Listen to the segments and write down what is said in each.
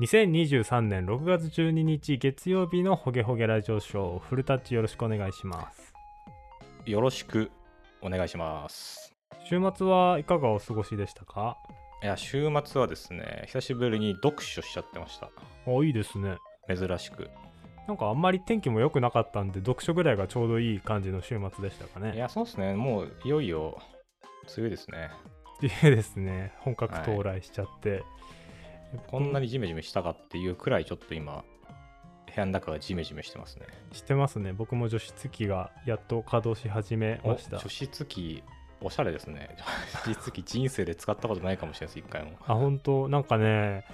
2023年6月12日月曜日のホゲホゲラジオショーフルタッチよろしくお願いしますよろしくお願いします。週末はいかがお過ごしでしたか？いや、週末はですね、久しぶりに読書しちゃってました。おいいですね珍しく。なんかあんまり天気も良くなかったんで読書ぐらいがちょうどいい感じの週末でしたかねいや、そうですね、もういよいよ梅雨ですね。っていうですね本格到来しちゃって、こんなにジメジメしたかっていうくらいちょっと今、部屋の中がジメジメしてますね。してますね僕も除湿機がやっと稼働し始めおました除湿機、おしゃれですね。除湿機人生で使ったことないかもしれないです、一回も。あ本当？なんかね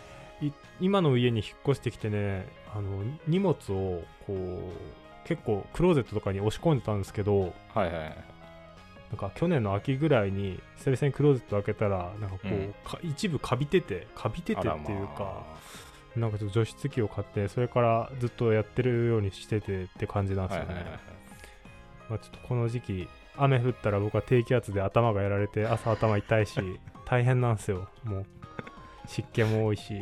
い今の家に引っ越してきてねあの荷物をこう結構クローゼットとかに押し込んでたんですけどはいはいはい。なんか去年の秋ぐらいに久々にクローゼット開けたらなんかこう、うん。か一部カビててカビててっていうか、まなんかちょっと除湿機を買ってそれからずっとやってるようにしててって感じなんあですよね、はいはいはいはい。まあ、ちょっとこの時期雨降ったら僕は低気圧で頭がやられて朝頭痛いし 大変なんですよ。もう湿気も多いし。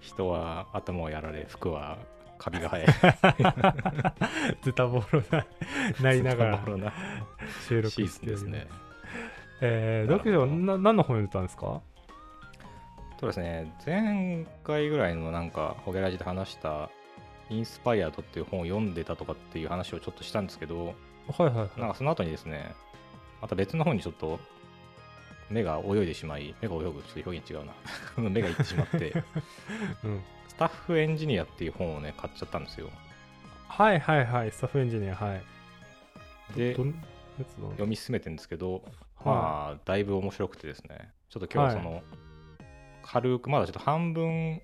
人は頭をやられ、服はカビが生え。ズタボロななりながら収録してですね。えー、読書な何の本読んでたんですか？そうですね、前回ぐらいのなんか、ホゲラジで話した、インスパイアードっていう本を読んでたとかっていう話をちょっとしたんですけど、はいはいはい。なんかその後にですね、また別の本にちょっと目が泳いでしまい、目が泳ぐ、ちょっと表現違うな。目がいってしまって、うん、スタッフエンジニアっていう本をね、買っちゃったんですよ。はいはいはいスタッフエンジニアはい。で、読み進めてるんですけど、はまあ、だいぶ面白くてですね、ちょっと今日はその、軽く、まだちょっと半分、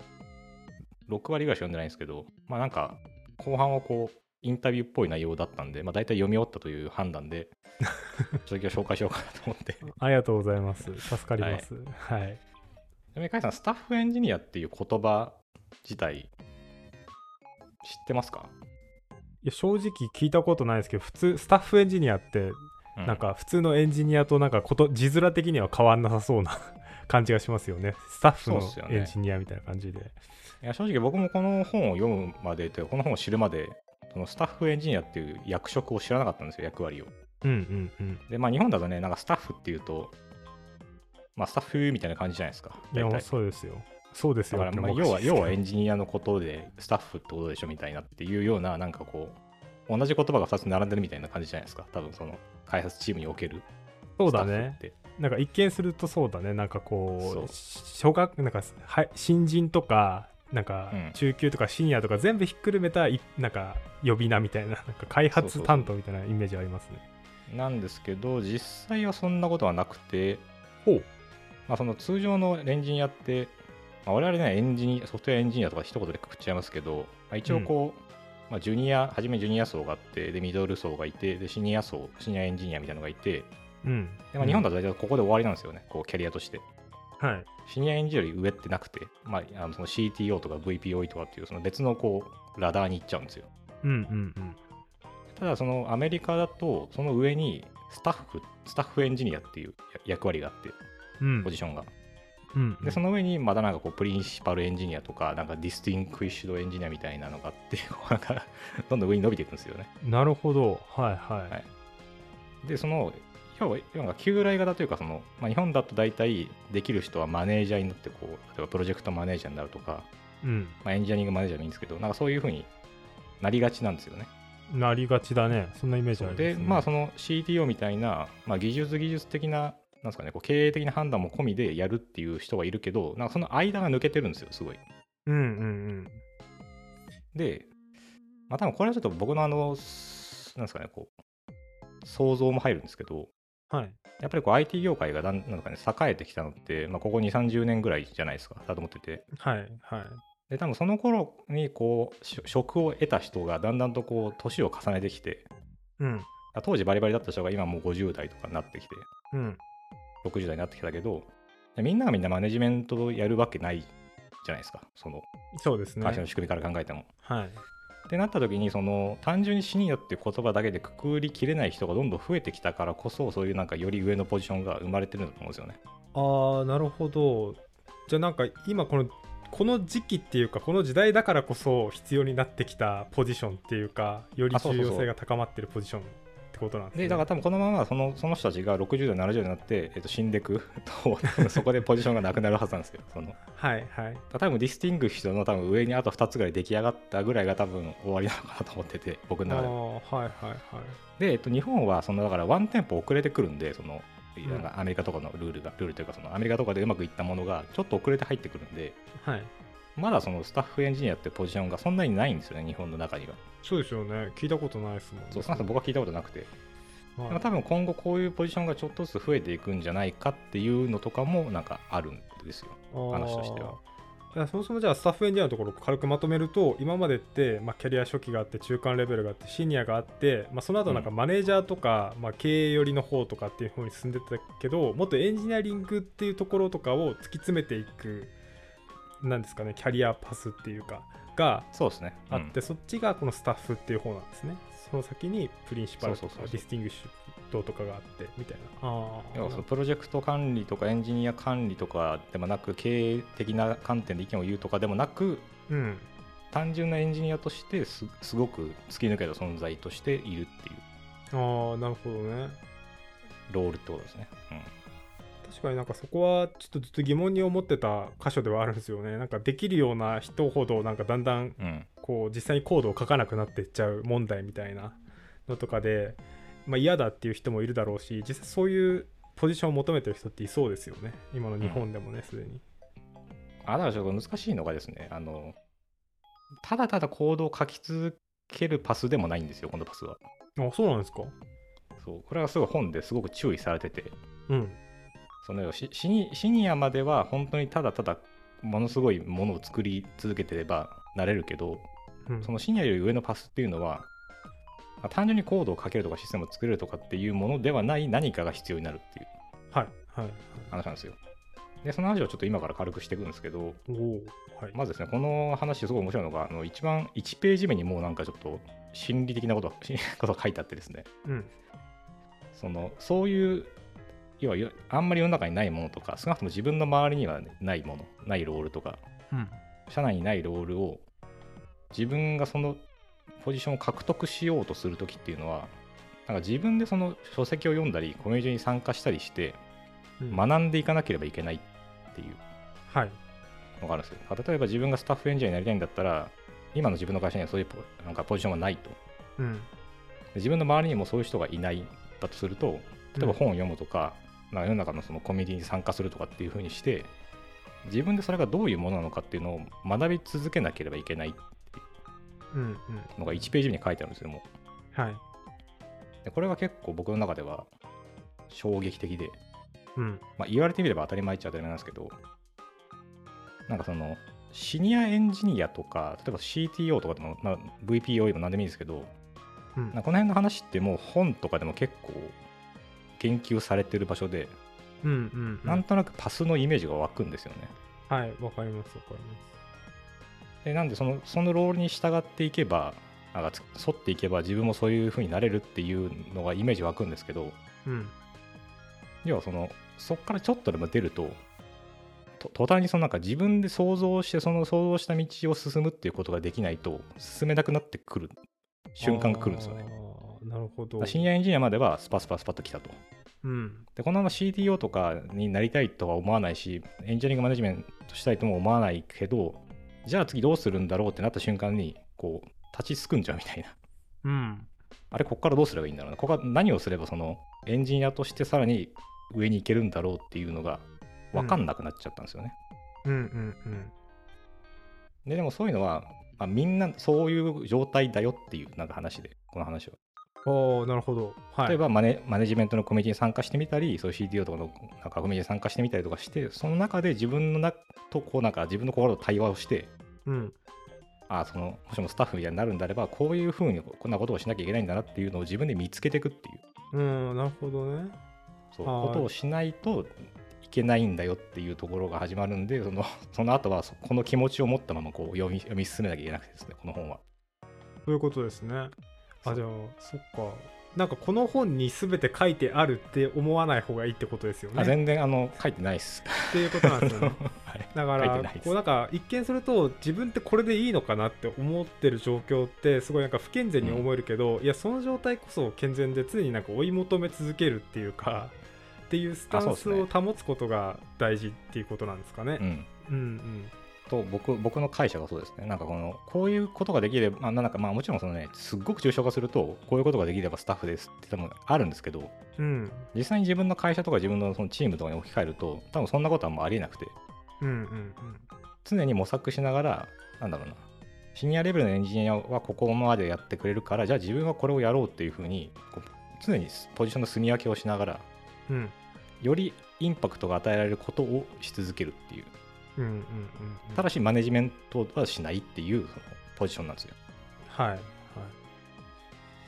6割ぐらいしか読んでないんですけど、まあなんか、後半はこう、インタビューっぽい内容だったんで、まあ大体読み終わったという判断で、ちょっと今日紹介しようかなと思って。ちありがとうございます。助かります。はい、なみに、カイさん、スタッフエンジニアっていう言葉自体、知ってますか、いや正直聞いたことないですけど普通スタッフエンジニアってうなん、か普通のエンジニアとなんかこと字面的には変わんなさそうな 感じがしますよね。スタッフのエンジニアみたいな感じで。いや正直僕もこの本を読むまでというかこの本を知るまで、そのスタッフエンジニアっていう役職を知らなかったんですよ、役割を。うんうんうん。で、まあ日本だとね、なんかスタッフっていうと、まあスタッフみたいな感じじゃないですか。いやそうですよそうですよ。だからまあ要は要はエンンジニアのことでスタッフってことでしょみたいなっていうようななんかこう同じ言葉が2つ並んでるみたいな感じじゃないですか。多分その開発チームにおけるそうだね。なんか一見するとそうだね。なんかこそう。う小学なんかはい新人とかなんかうん。中級とかシニアとか全部ひっくるめたいなんか呼び名みたいななんか開発担当みたいなイメージありますね。なんですけど実際はそんなことはなくてほう。まあ、その通常のエンジニアって、まあ、我々ねエンジニアソフトウェアエンジニアとか一言でくくっちゃいますけど、まあ、一応こう、まあ、ジュニア初めジュニア層があってでミドル層がいてでシニア層シニアエンジニアみたいなのがいてうんで、まあ、日本だと大体ここで終わりなんですよね、こうキャリアとして。はいシニアエンジニアより上ってなくて、まあ、あのその CTO とか VPOE とかっていうその別のこうラダーに行っちゃうんですよ。うんうんうんただそのアメリカだとその上にスタッフ、スタッフエンジニアっていう役割があって、うんポジションが。うんで、その上にまだなんかこうプリンシパルエンジニアとか、なんか distinguished engineer みたいなのがあって、なんかどんどん上に伸びていくんですよね。なるほど。はいはい、はい。で、その、要は、要は旧来型というか、その、まあ、日本だと大体できる人はマネージャーになって、こう、例えばプロジェクトマネージャーになるとか、うん。まあ、エンジニアリングマネージャーでもいいんですけど、なんかそういうふうになりがちなんですよね。なりがちだね。そんなイメージあります、ね、で、まあ、その CTO みたいな、まあ、技術技術的な、なんですかね、こう経営的な判断も込みでやるっていう人がいるけど、なんかその間が抜けてるんですよ、すごい。うんうんで、まあ多分これはちょっと僕のあの、すなんですかね、こう、想像も入るんですけど、うんはい。やっぱりこう IT 業界がだんなんかね、栄えてきたのって、まあ、ここ2、30年ぐらいじゃないですか、だと思ってて。はいはい。で、多分その頃にこう、し職を得た人がだんだんとこう、年を重ねてきて、うん。当時バリバリだった人が今もう50代とかになってきて、うん60代になってきたけど、みんながみんなマネジメントをやるわけないじゃないですか、そのそうですね会社の仕組みから考えても。はいってなった時にその単純にシニアって言葉だけでくくりきれない人がどんどん増えてきたからこそそういうなんかより上のポジションが生まれてるんだと思うんですよね。ああなるほどじゃあなんか今このこの時期っていうかこの時代だからこそ必要になってきたポジションっていうかより重要性が高まってるポジションってことなんですね。でだから多分このままそのその人たちが60代70代になって、えっと、死んでく。とそこでポジションがなくなるはずなんですよその。はいはい。多分 distinguished の多分上にあと2つぐらい出来上がったぐらいが多分終わりなのかなと思ってて僕の中では。いはいはい。で、えっと、日本はそのだからワンテンポ遅れてくるんでそのん。なんかアメリカとかのルールがルールというかそのアメリカとかでうまくいったものがちょっと遅れて入ってくるんではいまだそのスタッフエンジニアってポジションがそんなにないんですよね日本の中には。そうですよね。聞いたことないですもんね。そう少なくとも僕は聞いたことなくて。はい。多分今後こういうポジションがちょっとずつ増えていくんじゃないかっていうのとかもなんかあるんですよ。話としては。そもそもじゃあスタッフエンジニアのところを軽くまとめると今までって、まあ、キャリア初期があって中間レベルがあってシニアがあって、まあ、その後なんかマネージャーとか、まあ、経営寄りの方とかっていう方に進んでたけどもっとエンジニアリングっていうところとかを突き詰めていくなんですかねキャリアパスっていうかがそうですね。あって、そっちがこのスタッフっていう方なんですね。その先にプリンシパルとか distinguished とかがあってみたいな。あー。要はそのプロジェクト管理とかエンジニア管理とかでもなく経営的な観点で意見を言うとかでもなくうん。単純なエンジニアとしてすすごく突き抜けた存在としているっていう。ああなるほどね。ロールってことですね、確かになんかそこはちょっとずっと疑問に思ってた箇所ではあるんですよね。なんかできるような人ほどなんかだんだんうん。うん、こう実際にコードを書かなくなっていっちゃう問題みたいなのとかで、まあ、嫌だっていう人もいるだろうし実際そういうポジションを求めてる人っていそうですよね。今の日本でもねすでに。あだからちょっと難しいのがですねあのただただコードを書き続けるパスでもないんですよこのパスは。あそうなんですか。そう。これはすごい本ですごく注意されてて。うんそのシシニシニアまでは本当にただただものすごいものを作り続けてればなれるけどうん。そのシニアより上のパスっていうのはまあ単純にコードを書けるとかシステムを作れるとかっていうものではない何かが必要になるっていうはいはい話なんですよ。でその話をちょっと今から軽くしていくんですけどはい。まずですねこの話すごい面白いのがあの一番1ページ目にもうなんかちょっと心理的なことことが書いてあってですね。うん。そのそういう要はよあんまり世の中にないものとか少なくとも自分の周りにはないものないロールとか。うん。社内にないロールを自分がそのポジションを獲得しようとするときっていうのはなんか自分でその書籍を読んだりコミュニティに参加したりしてうん。学んでいかなければいけないっていう。はい。のがあるんですよ。例えば自分がスタッフエンジニアになりたいんだったら今の自分の会社にはそういうポなんかポジションがないと。うん。で自分の周りにもそういう人がいないだとすると例えば本を読むとか、まあ世の中のそのコミュニティに参加するとかっていうふうにして自分でそれがどういうものなのかっていうのを学び続けなければいけないのが1ページ目に書いてあるんですよもう。はい。でこれが結構僕の中では衝撃的で、うん。まあ、言われてみれば当たり前っちゃ当たり前なんですけどなんかそのシニアエンジニアとか例えば CTO とかでも、まあ、VPO でも何でもいいんですけどうん。この辺の話ってもう本とかでも結構研究されてる場所で、うんうんうんなんとなくパスのイメージが湧くんですよね。はいわかりますわかりでなんでそのそのロールに従っていけばなんかつ沿っていけば自分もそういう風になれるっていうのがイメージ湧くんですけどますうん要はそのそこからちょっとでも出るとと途端にそのなんか自分で想像してその想像した道を進むっていうことができないと進めなくなってくる瞬間が来るんですよね。なるほど。だからシニアエンジニアまではスパスパスパッと来たと。うん。でこのまま CTO とかになりたいとは思わないしエンジニアリングマネジメントしたいとも思わないけどじゃあ次どうするんだろうってなった瞬間にこう立ちすくんじゃうみたいな。うん。あれこっからどうすればいいんだろうな。ここから何をすればそのエンジニアとしてさらに上に行けるんだろうっていうのが分かんなくなっちゃったんですよね、うんうんうん。ででもそういうのは、まあ、みんなそういう状態だよっていうなんか話でこの話はああなるほど。はい。例えばマネマネジメントのコミュニティに参加してみたり、そういう CTO とかのなんかコミュニティに参加してみたりとかして、その中で自分のなとこうなんか自分の心と対話をして、うん。あそのもしもスタッフみたいになるんであれば、こういうふうにこんなことをしなきゃいけないんだなっていうのを自分で見つけていくっていう、うんなるほどね。そうはい。ことをしないといけないんだよっていうところが始まるんで、その その後はそこの気持ちを持ったままこう読み読み進めなきゃいけなくてですね、この本は。そういうことですねあじゃあそっかなんかこの本に全て書いてあるって思わない方がいいってことですよね。あ全然あの書いてないっす。っていうことなんですよね。はい、だからこうなんか一見すると自分ってこれでいいのかなって思ってる状況ってすごいなんか不健全に思えるけど、いやその状態こそ健全で常になんか追い求め続けるっていうかっていうスタンスを保つことが大事っていうことなんですかね。うんうんうんと僕僕の解釈はそうですね。なんかこのこういうことができれば、まあ、なんかまあもちろんそのねすっごく抽象化するとこういうことができればスタッフですって多分あるんですけどうん。実際に自分の会社とか自分のそのチームとかに置き換えると多分そんなことはもうありえなくて。うんうん常に模索しながらなんだろうなシニアレベルのエンジニアはここまでやってくれるからじゃあ自分はこれをやろうっていうふうに常にポジションの住み分けをしながらうんうん。よりインパクトが与えられることをし続けるっていううんうんうんうん。ただしマネジメントはしないっていうそのポジションなんですよ。はいはい。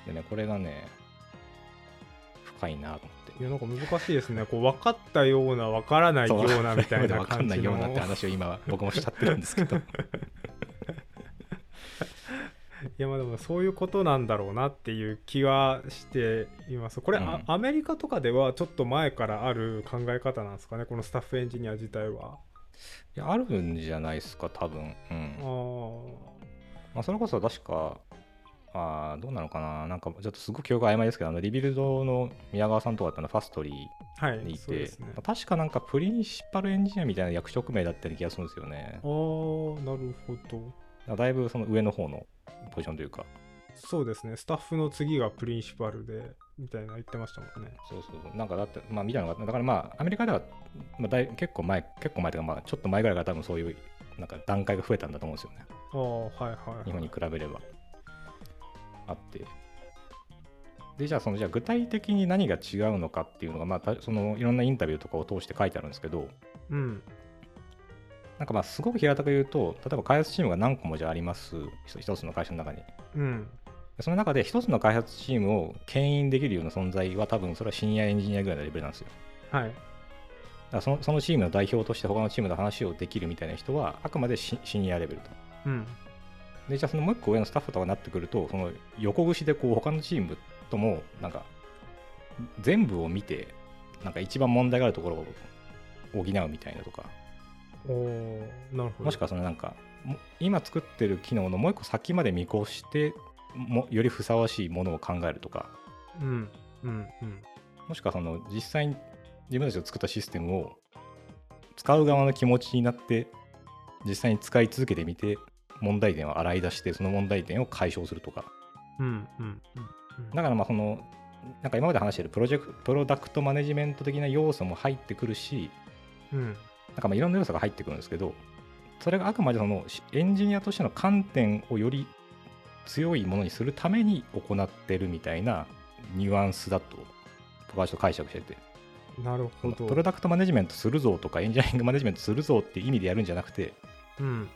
でねこれがね深いなと思って。いやなんか難しいですね。こう分かったような分からないようなみたいな分か感じの。んないようなって話を今僕もしちゃってるんですけど。いやまあでもそういうことなんだろうなっていう気はしています。これ、うん。あアメリカとかではちょっと前からある考え方なんですかね、このスタッフエンジニア自体は。いやあるんじゃないですか多分。うん。まあ、それこそ確かあーどうなのかな。なんかちょっとすごく記憶曖昧ですけどあのリビルドの宮川さんとかってのはファストリはい、ーにいて、そうですね。まあ確かなんかプリンシパルエンジニアみたいな役職名だったような気がするんですよね。あーなるほど。だいぶその上の方のポジションというか。そうですね、スタッフの次がプリンシパルで、みたいな言ってましたもんね。そうそうそうなんかだってまあみたいなのがだからまあアメリカでは、まあ、だい結構前結構前というかまあちょっと前ぐらいから多分そういうなんか段階が増えたんだと思うんですよねああ、はいはい。日本に比べればあってでじゃあそのじゃあ具体的に何が違うのかっていうのがまあたそのいろんなインタビューとかを通して書いてあるんですけどうん。なんかまあすごく平たく言うと例えば開発チームが何個もじゃああります一一つの会社の中にうん。でその中で一つの開発チームを牽引できるような存在は多分それはシニアエンジニアぐらいのレベルなんですよはい。だそのそのチームの代表として他のチームの話をできるみたいな人はあくまでシシニアレベルとうん。でじゃあそのもう一個上のスタッフとかになってくるとその横串でこう他のチームともなんか全部を見てなんか一番問題があるところを補うみたいなとかおーなるほど。もしくはそのなんかも今作ってる機能のもう一個先まで見越してもよりふさわしいものを考えるとかうん。うん。うん。もしくはその実際に自分たちが作ったシステムを使う側の気持ちになって実際に使い続けてみて問題点を洗い出してその問題点を解消するとかうん。うん。うん。だからまあそのなんか今まで話してるプロジェクトプロダクトマネジメント的な要素も入ってくるしうん。なんかまあいろんな要素が入ってくるんですけどそれがあくまでそのしエンジニアとしての観点をより強いものにするために行ってるみたいなニュアンスだと僕はちょっと解釈しててなるほど。プロダクトマネジメントするぞとかエンジニアリングマネジメントするぞっていう意味でやるんじゃなくてうん。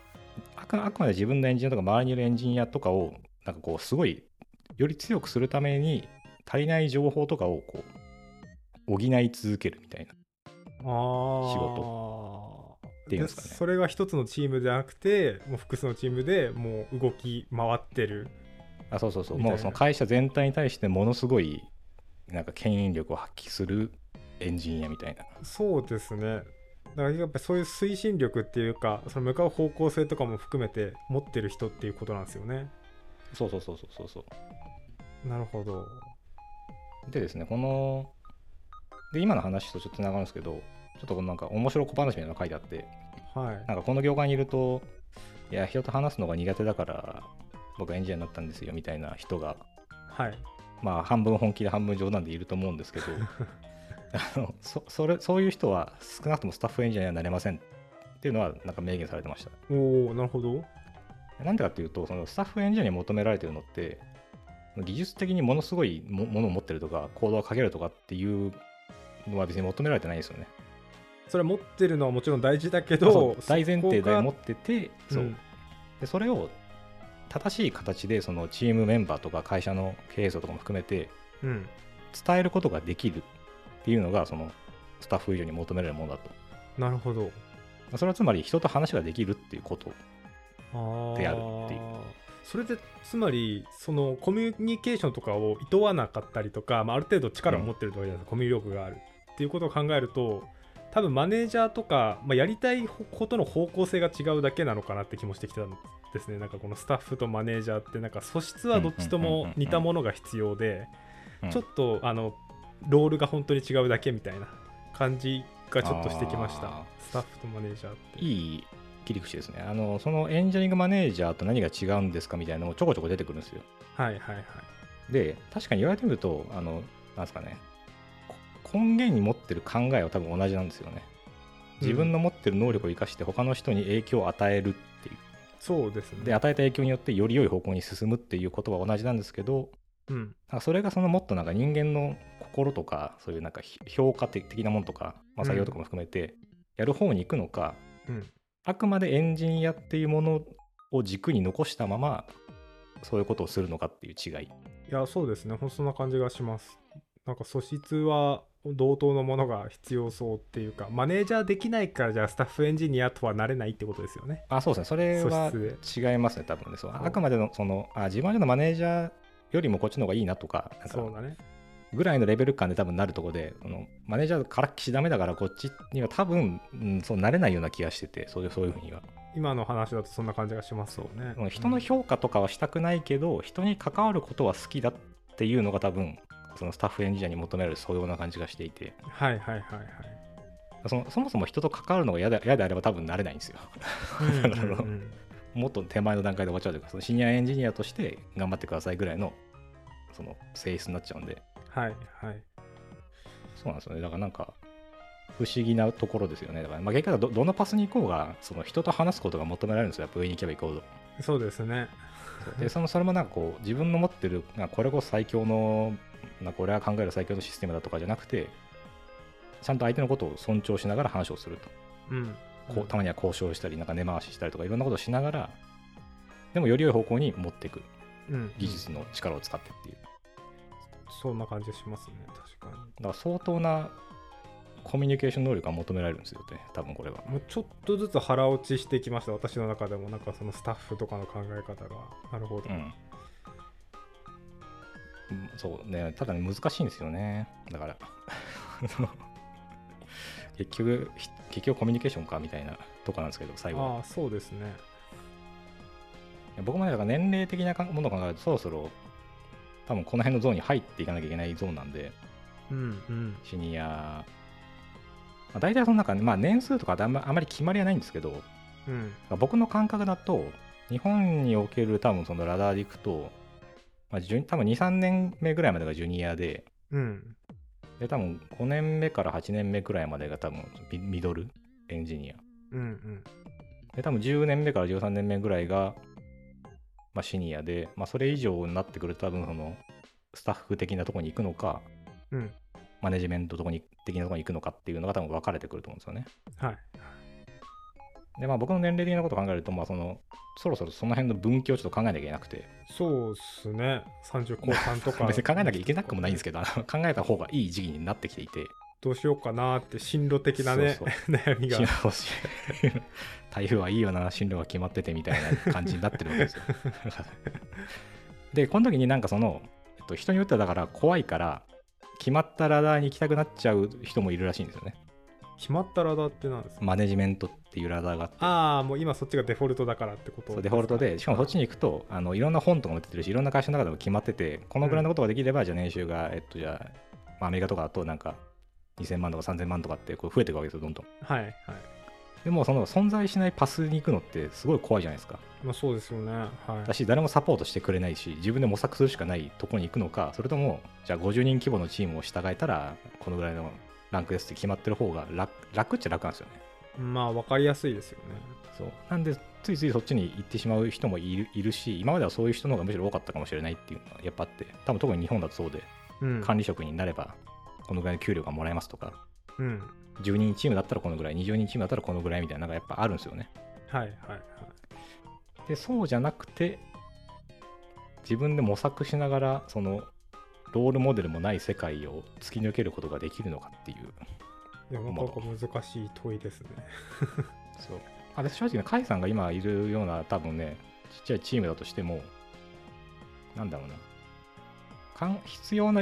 あくあくまで自分のエンジニアとか周りにいるエンジニアとかをなんかこうすごいより強くするために足りない情報とかをこう補い続けるみたいな。仕事っていうんですかねそれが一つのチームじゃなくて、もう複数のチームでもう動き回ってる。あそうそうそうもうその会社全体に対してものすごいなんか牽引力を発揮するエンジニアみたいなそうですね。だからやっぱりそういう推進力っていうか、その向かう方向性とかも含めて持ってる人っていうことなんですよね。そうそうそうそうそうそうなるほど。でですねこので今の話とちょっとつながるんですけどちょっとなんか面白小話みたいなのが書いてあってはい。なんかこの業界にいると、いや、人と話すのが苦手だから、僕はエンジニアになったんですよみたいな人が、はい。まあ、半分本気で半分冗談でいると思うんですけど、あのそそれそういう人は少なくともスタッフエンジニアにはなれませんっていうのは、なんか明言されてました。おおなるほど。なんでかっていうと、そのスタッフエンジニアに求められてるのって、技術的にものすごいもものを持ってるとか、コードを書けるとかっていうのは別に求められてないんですよね。それ持ってるのはもちろん大事だけそどう、大前提で持っってて、そう。うんでそれを正しい形でそのチームメンバーとか会社の経営層とかも含めてうん。伝えることができるっていうのがそのスタッフ以上に求められるものだと。なるほど。それはつまり人と話ができるっていうことあであるっていう。それでつまりそのコミュニケーションとかを厭わなかったりとか、まあ、ある程度力を持ってるとかじゃないですか、コミュ力があるっていうことを考えると多分マネージャーとか、まあ、やりたいことの方向性が違うだけなのかなって気もしてきたんですね。なんかこのスタッフとマネージャーってなんか素質はどっちとも似たものが必要でうんちょっとあのロールが本当に違うだけみたいな感じがちょっとしてきました。スタッフとマネージャーって。いい切り口ですね。あの、そのエンジニアリングマネージャーと何が違うんですかみたいなのもちょこちょこ出てくるんですよ。はいはいはい。で、確かに言われてみると、あの、なんですかね、こ根源に持ってる考えは多分同じなんですよね。自分の持ってる能力を生かして他の人に影響を与えるっていう。そうですねで、与えた影響によってより良い方向に進むっていうことは同じなんですけど、うんそれがそのもっとなんか人間の心とかそういうなんかひ評価的なものとか、まあ、採用とかも含めてやる方に行くのか、うんあくまでエンジニアっていうものを軸に残したままそういうことをするのかっていう違い。いやそうですねそんな感じがしますなんか素質は同等のものが必要そうっていうかマネージャーできないからじゃあスタッフエンジニアとはなれないってことですよね。あそうです。ねそれは違いますね多分ね。そう。あくまでのそのあ自分のマネージャーよりもこっちの方がいいなとかなんかそうだね。ぐらいのレベル感で多分なるところでそのマネージャーからっきしダメだからこっちには多分、うん、そうなれないような気がしててそういうそういうふうには。今の話だとそんな感じがしますよね。人の評価とかはしたくないけど、人に関わることは好きだっていうのが多分そのスタッフエンジニアに求められる素養な感じがしていて。はいはいはいはい。そのそもそも人と関わるのが嫌で嫌であれば多分なれないんですよ。もっと手前の段階で終わっちゃうというかそのシニアエンジニアとして頑張ってくださいぐらいのその性質になっちゃうんで。はいはい。そうなんですよね。だからなんか不思議なところですよね。だから、まあ、結局はどどのパスに行こうがその人と話すことが求められるんですよ。やっぱ上に行けば行こうとそうですねでそのそれもなんかこう自分の持ってるこれこそ最強のなんか俺が考える最強のシステムだとかじゃなくてちゃんと相手のことを尊重しながら話をすると。うん。こうたまには交渉したりなんか根回ししたりとかいろんなことをしながらでもより良い方向に持っていく。うん。技術の力を使ってっていう。そんな感じがしますね確かに。だから相当なコミュニケーション能力が求められるんですよね。多分これは。もうちょっとずつ腹落ちしてきました私の中でも。なんかそのスタッフとかの考え方が。なるほど、うん。うんそうね。ただね難しいんですよね。だから。結局ひ結局コミュニケーションかみたいなとこなんですけど最後は。ああそうですね。僕もねだから年齢的なかものを考えるとそろそろ。多分この辺のゾーンに入っていかなきゃいけないゾーンなんで。うんうん。シニア、まあ、大体その中、まあ、年数とかあんまあまり決まりはないんですけどうん。僕の感覚だと日本における多分そのラダーでいくと、まあ、多分23年目ぐらいまでがジュニアでうん。で多分5年目から8年目ぐらいまでが多分ミミドルエンジニア。うんうん。で多分10年目から13年目ぐらいが、まあ、シニアで、まあ、それ以上になってくると多分そのスタッフ的なところに行くのかうんマネジメントとこに的なところに行くのかっていうのが多分分かれてくると思うんですよね。はい。でまあ僕の年齢的なことを考えるとまあそのそろそろその辺の分岐をちょっと考えなきゃいけなくて。そうっすね。30後半とか。別に考えなきゃいけなくもないんですけど考えた方がいい時期になってきていて。どうしようかなって進路的なね悩みが。台風はいいよな進路が決まっててみたいな感じになってるわけですよ。でこの時になんかその、えっと、人によってはだから怖いから決まったラダーに行きたくなっちゃう人もいるらしいんですよね。決まったラダーってなんですか？マネジメントっていうラダーがあって。ああもう今そっちがデフォルトだからってことそうデフォルトでしかもそっちに行くとあのいろんな本とかも出てるしいろんな会社の中でも決まっててこのぐらいのことができれば、じゃあ年収がえっとじゃあ、アメリカとかだとなんか2000万とか3000万とかってこう増えていくわけですよどんどん。はいはいでもその存在しないパスに行くのってすごい怖いじゃないですか。まあそうですよね。はい。だし誰もサポートしてくれないし自分で模索するしかないところに行くのかそれともじゃあ50人規模のチームを従えたらこのぐらいのランクですって決まってる方が楽楽っちゃ楽なんですよね。まあ分かりやすいですよね。そう。なんでついついそっちに行ってしまう人もいるいるし今まではそういう人の方がむしろ多かったかもしれないっていうのはやっぱあって多分特に日本だとそうでうん。管理職になればこのぐらいの給料がもらえますとかうん。10人チームだったらこのぐらい20人チームだったらこのぐらいみたいなのがやっぱあるんですよね。はいはい。はいでそうじゃなくて自分で模索しながらそのロールモデルもない世界を突き抜けることができるのかっていう。いやなかなか難しい問いですね。そう。あれ正直ね甲斐さんが今いるような多分ねちっちゃいチームだとしてもなんだろうな。かん必要な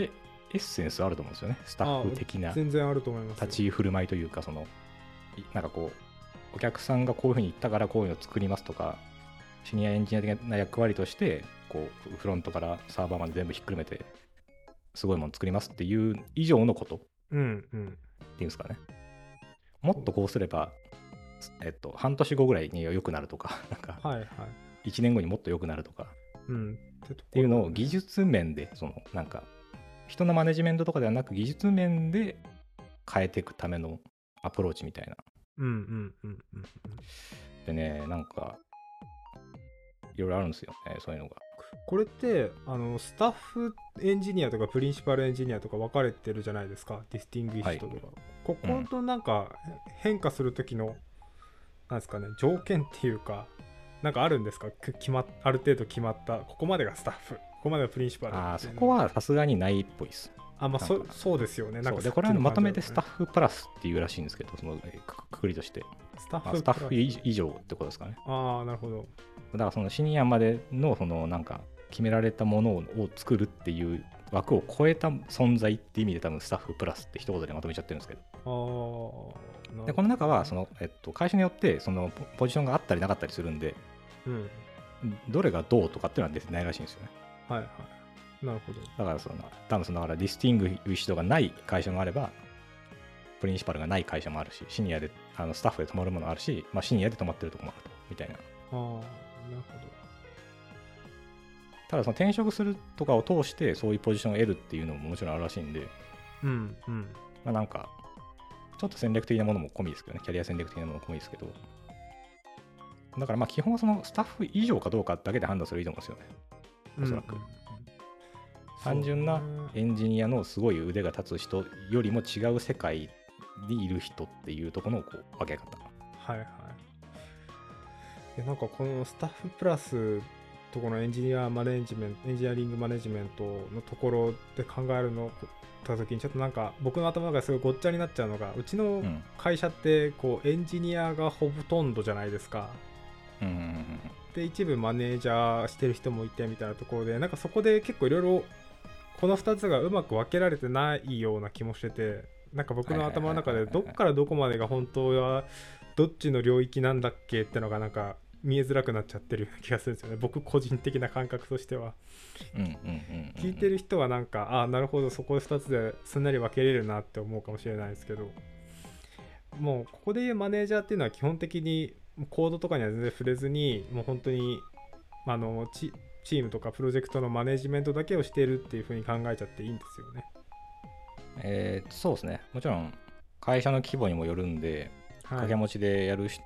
エッセンスあると思うんですよね。スタッフ的な。全然あると思いますよ。立ち居振る舞いというかそのいなんかこうお客さんがこういうふうに言ったからこういうのを作りますとかシニアエンジニア的な役割としてこうフロントからサーバーまで全部ひっくるめてすごいもの作りますっていう以上のこと。ってうん。うんいうんですかね。もっとこうすれば、えっと、半年後ぐらいに良くなるとか なんかはいはい。1年後にもっと良くなるとか。うん。っってていうのを技術面でそのなんか人のマネジメントとかではなく技術面で変えていくためのアプローチみたいな。うんうんうんうんでねなんかいろいろあるんですよねそういうのが。これってあのスタッフエンジニアとかプリンシパルエンジニアとか分かれてるじゃないですか。 distinguished とか、ここのなんか変化する時のなんですかね条件っていうかなんかあるんですか？く決まっある程度決まったここまでがスタッフここまでがプリンシパルあそこはさすがにないっぽいです。あまあそそうですよね。なんかでこれはまとめてスタッフフプラスっていうらしいんですけどそのえくくくりとして、スタッまあフス。タッフ以以上ってことですかね。ああなるほど。だからそのシニアまでのそのなんか決められたものを作るっていう枠を超えた存在って意味で多分スタッフプラスって一言でまとめちゃってるんですけど。ああでこの中はその、えっと、会社によってそのポポジションがあったりなかったりするんでうん。どれがどうとかっていうのは出てないらしいんですよねはいはい。なるほど。だからその多分そのだから distinguished がない会社もあればプリンシパルがない会社もあるしシニアであのスタッフで止まるものあるし、まあ、シニアで止まってるとこもあるとみたいな。ああなるほただその転職するとかを通してそういうポジションを得るっていうのももちろんあるらしいんで、どうんうん。まあ、なんかちょっと戦略的なものも込みですけどねキャリア戦略的なものも込みですけど。だからまあ基本はそのスタッフ以上かどうかだけで判断するいいと思うんですよねおそらく。うん単純なエンジニアのすごい腕が立つ人よりも違う世界にいる人っていうところのこう分け方。はいはい。でなんかこのスタッフプラスとこのエンジニアマネジメントエンジニアリングマネジメントのところで考えるのた時にちょっとなんか僕の頭の中ですごいごっちゃになっちゃうのがうちのうん。会社ってこうエンジニアがほとんどじゃないですかで一部マネージャーしてる人もいてみたいなところでなんかそこで結構いろいろこの2つがうまく分けられてないような気もしててなんか僕の頭の中でどっからどこまでが本当はどっちの領域なんだっけってのがなんか見えづらくなっちゃってるような気がするんですよね。僕個人的な感覚としては。聞いてる人はなんかああなるほどそこ2つですんなり分けれるなって思うかもしれないですけど。もうここでいうマネージャーっていうのは基本的にコードとかには全然触れずにもう本当にあのチチームとかプロジェクトのマネジメントだけをしているっていう風に考えちゃっていいんですよね。えーそうですね。もちろん会社の規模にもよるんではい、掛け持ちでやるし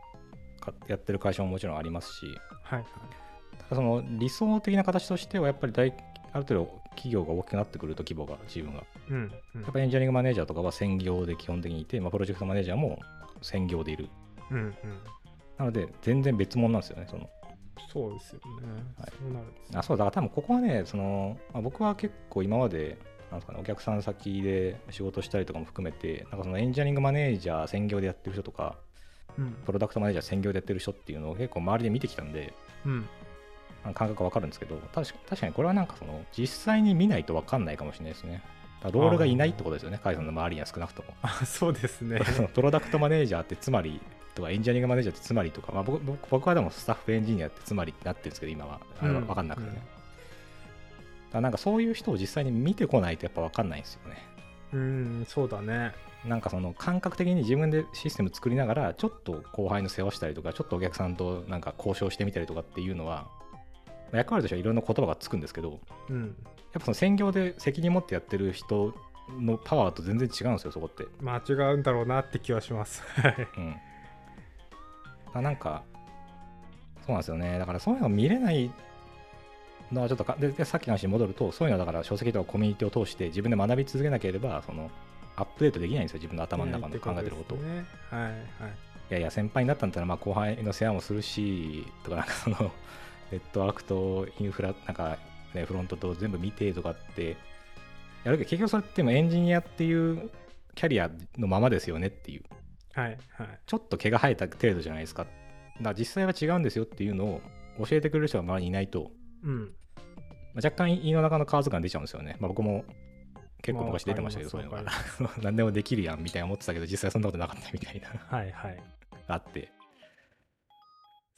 かやってる会社ももちろんありますし。はい。ただその理想的な形としてはやっぱり大ある程度企業が大きくなってくると規模がチームが。うんうん。やっぱりエンジニアリングマネージャーとかは専業で基本的にいて、まあ、プロジェクトマネージャーも専業でいる。うんうんなので全然別物なんですよねその。そうですよね。はい。そうなるんですよ。あそうだから多分ここはねその、まあ、僕は結構今までなんですかね、お客さん先で仕事したりとかも含めてなんかそのエンジニアリングマネージャー専業でやってる人とかうん。プロダクトマネージャー専業でやってる人っていうのを結構周りで見てきたんでうん。あ感覚がわかるんですけど確か確かにこれはなんかその実際に見ないとわかんないかもしれないですね。ロールがいないってことですよねカイさんの周りには少なくとも。あそうですね。プロダクトマネージャーってつまりとかエンジニアリングマネージャーってつまりとか、まあ、僕僕僕はでもスタッフエンジニアってつまりってなってるんですけど今は。あれはうん。分かんなくてね、うん。だからなんかそういう人を実際に見てこないとやっぱ分かんないんですよね。うんそうだね。なんかその感覚的に自分でシステム作りながらちょっと後輩の世話したりとかちょっとお客さんとなんか交渉してみたりとかっていうのは役割としてはいろんな言葉がつくんですけどうん。やっぱその専業で責任持ってやってる人のパワーと全然違うんですよそこって。まあ違うんだろうなって気はします。はい。うん。あなんか、そうなんですよね。だからそういうの見れないのはちょっとかででさっきの話に戻ると、そういうのはだから書籍とかコミュニティを通して自分で学び続けなければ、そのアップデートできないんですよ、自分の頭の中の考えてることを。はいはい。やいや、先輩になったんだったら、まあ後輩の世話もするし、とか、なんかその、ネットワークとインフラ、なんか、ね、フロントと全部見てとかって、やるけど、結局それってもエンジニアっていうキャリアのままですよねっていう。はいはい。ちょっと毛が生えた程度じゃないですか。だ実際は違うんですよっていうのを教えてくれる人が周りにいないと、うん。まあ若干胃の中の蛙感出ちゃうんですよね。まあ、僕も結構昔出てましたけど、そういうのわがか。何でもできるやんみたいな思ってたけど、実際そんなことなかったみたいなはいはいあって。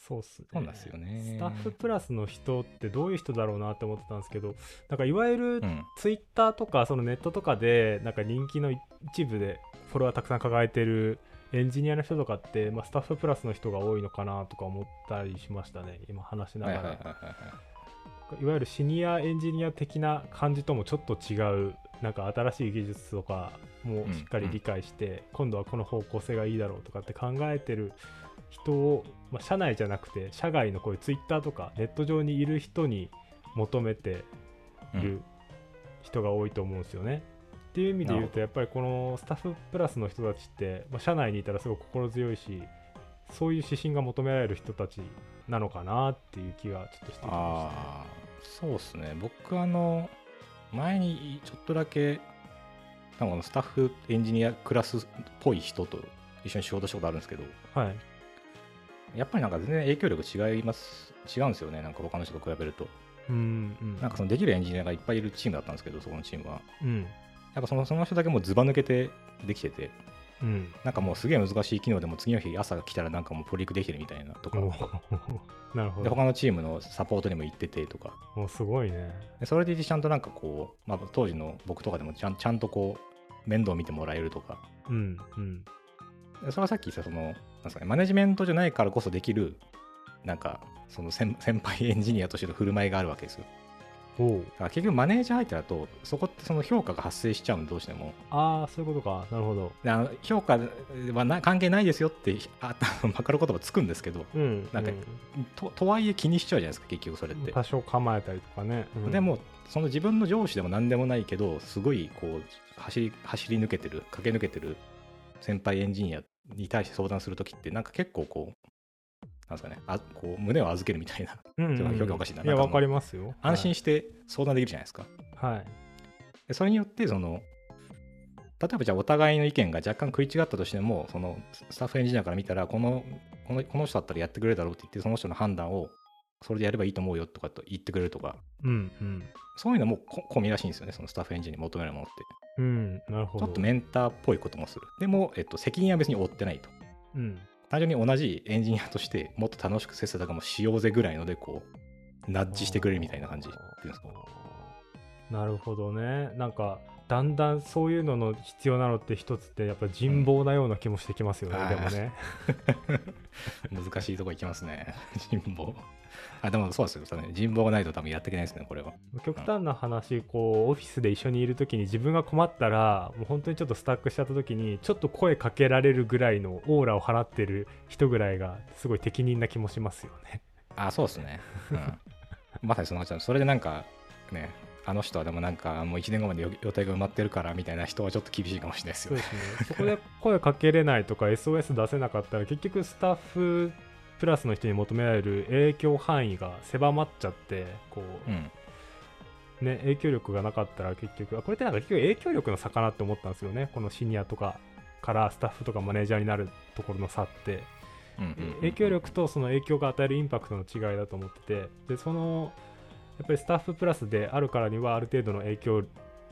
そうっすねそうなんですよねスタッフプラスの人ってどういう人だろうなって思ってたんですけどなんかいわゆるうん。ツイッターとかそのネットとかでなんか人気の一部でフォロワーたくさん抱えてるエンジニアの人とかって、まあ、スタッフプラスの人が多いのかなとか思ったりしましたね。今話しながら、はいわゆるシニアエンジニア的な感じともちょっと違うなんか新しい技術とかもしっかり理解して、今度はこの方向性がいいだろうとかって考えてる人を、まあ、社内じゃなくて社外のこういうツイッターとかネット上にいる人に求めている人が多いと思うんですよね。っていう意味で言うとやっぱりこのスタッフプラスの人たちって、まあ、社内にいたらすごく心強いしそういう指針が求められる人たちなのかなっていう気がちょっとしてきましたね。ああ、そうですね。僕、あの、前にちょっとだけ、なんかこのスタッフエンジニアクラスっぽい人と一緒に仕事したことあるんですけど、はいやっぱりなんか全然影響力違います、違うんですよね。なんか他の人と比べると。うんうんなんかそのできるエンジニアがいっぱいいるチームだったんですけど、そこのチームは。うんやっぱそのその人だけもうズバ抜けてできてて、うん。なんかもうすげえ難しい機能でも次の日朝来たらなんかもうプリクできてるみたいなとか、なるほでど他のチームのサポートにも行っててとか、もうすごいね。でそれでちゃんとなんかこう、まあ、当時の僕とかでもちゃんちゃんとこう面倒見てもらえるとか。うんうん。でそれはさっき言ったそのなんですか、ね、マネジメントじゃないからこそできるなんかその先先輩エンジニアとしての振る舞いがあるわけですよおう。だから結局マネージャー入ってだとそこってその評価が発生しちゃうんでどうしても。ああそういうことか。なるほど。であの評価はな関係ないですよってあまかる言葉つくんですけどうんなんかととはいえ気にしちゃうじゃないですか結局それって。うん多少構えたりとかね、うん。でもその自分の上司でも何でもないけどすごいこう走り走り抜けてる駆け抜けてる先輩エンジニアに対して相談するときってなんか結構こうなんですかね。あこう胸を預けるみたいな。うんうん表現おかしいな。いやわかりますよ。安心して相談できるじゃないですか、はい、それによってその例えばじゃあお互いの意見が若干食い違ったとしてもそのスタッフエンジニアから見たらこのこのこの人だったらやってくれるだろうって言ってその人の判断をそれでやればいいと思うよとかと言ってくれるとか。うんうん。そういうのもこ込みらしいんですよね。そのスタッフエンジニアに求めるものって。うんなるほど。ちょっとメンターっぽいこともする。でも、えっと、責任は別に負ってないと。うん単純に同じエンジニアとしてもっと楽しく切磋琢磨しようぜぐらいので、こう、ナッジしてくれるみたいな感じっていうんですか。なるほどねなんかだんだんそういうのの必要なのって一つってやっぱ人望なような気もしてきますよね、うんでもね 難しいとこ行きますね。人望。あ、でもそうですよ。ね人望がないと多分やっていけないですね、これは。極端な話こうオフィスで一緒にいる時に自分が困ったらもう本当にちょっとスタックしちゃった時にちょっと声かけられるぐらいのオーラを放ってる人ぐらいがすごい適任な気もしますよねあ、そうですね。うん。まさにそのそれでなんか、ね、あの人はでもなんかもう1年後まで予予定が埋まってるからみたいな人はちょっと厳しいかもしれないですよね。そ ねそこで声かけれないとか SOS 出せなかったら結局スタッフプラスの人に求められる影響範囲が狭まっちゃってこう、うん。ね、影響力がなかったら結局あこれってなんか結局影響力の差かなって思ったんですよねこのシニアとかからスタッフとかマネージャーになるところの差ってうんうんうん影響力とその影響が与えるインパクトの違いだと思っててでそのやっぱりスタッフプラスであるからにはある程度の影響